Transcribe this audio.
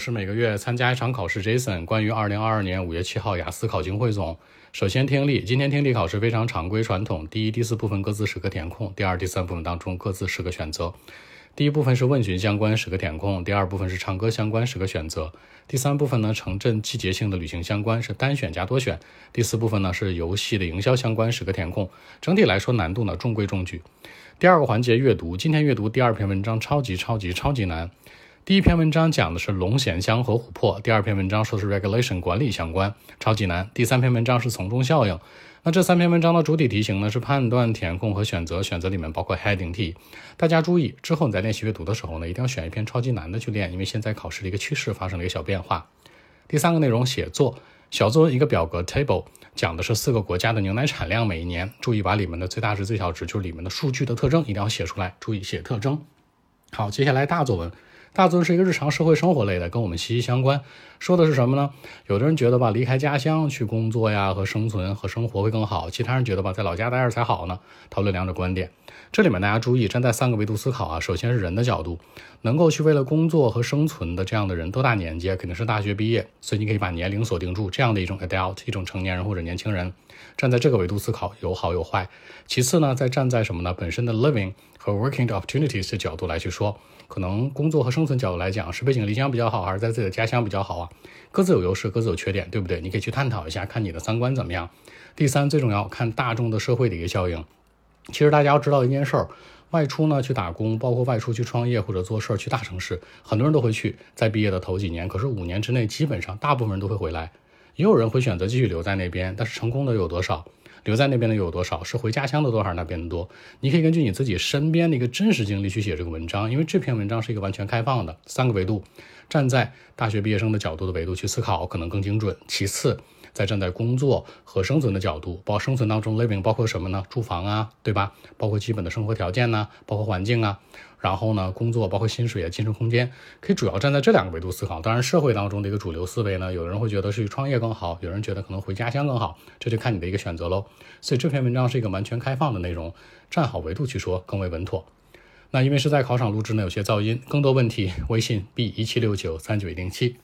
是每个月参加一场考试。Jason 关于二零二二年五月七号雅思考情汇总。首先听力，今天听力考试非常常规传统。第一、第四部分各自十个填空；第二、第三部分当中各自十个选择。第一部分是问询相关十个填空，第二部分是唱歌相关十个选择。第三部分呢，城镇季节性的旅行相关是单选加多选。第四部分呢是游戏的营销相关十个填空。整体来说难度呢中规中矩。第二个环节阅读，今天阅读第二篇文章超级超级超级难。第一篇文章讲的是龙涎香和琥珀，第二篇文章说的是 regulation 管理相关，超级难。第三篇文章是从众效应。那这三篇文章的主体题型呢是判断、填空和选择，选择里面包括 heading t。大家注意，之后你在练习阅读的时候呢，一定要选一篇超级难的去练，因为现在考试的一个趋势发生了一个小变化。第三个内容写作，小作文一个表格 table，讲的是四个国家的牛奶产量每一年，注意把里面的最大值、最小值，就是里面的数据的特征一定要写出来，注意写特征。好，接下来大作文。大作是一个日常社会生活类的，跟我们息息相关。说的是什么呢？有的人觉得吧，离开家乡去工作呀和生存和生活会更好；其他人觉得吧，在老家待着才好呢。讨论两者观点。这里面大家注意，站在三个维度思考啊。首先是人的角度，能够去为了工作和生存的这样的人，多大年纪啊？肯定是大学毕业，所以你可以把年龄锁定住，这样的一种 adult，一种成年人或者年轻人。站在这个维度思考，有好有坏。其次呢，再站在什么呢？本身的 living 和 working opportunities 的角度来去说。可能工作和生生存角度来讲，是背井离乡比较好，还是在自己的家乡比较好啊？各自有优势，各自有缺点，对不对？你可以去探讨一下，看你的三观怎么样。第三，最重要看大众的社会的一个效应。其实大家要知道一件事儿，外出呢去打工，包括外出去创业或者做事儿去大城市，很多人都会去，在毕业的头几年。可是五年之内，基本上大部分人都会回来，也有人会选择继续留在那边，但是成功的有多少？留在那边的有多少？是回家乡的多还是那边的多？你可以根据你自己身边的一个真实经历去写这个文章，因为这篇文章是一个完全开放的三个维度，站在大学毕业生的角度的维度去思考，可能更精准。其次，再站在工作和生存的角度，包括生存当中 living 包括什么呢？住房啊，对吧？包括基本的生活条件呢，包括环境啊。然后呢，工作包括薪水啊，晋升空间，可以主要站在这两个维度思考。当然，社会当中的一个主流思维呢，有人会觉得是创业更好，有人觉得可能回家乡更好，这就看你的一个选择喽。所以这篇文章是一个完全开放的内容，站好维度去说更为稳妥。那因为是在考场录制呢，有些噪音。更多问题，微信 b 一七六九三九一零七。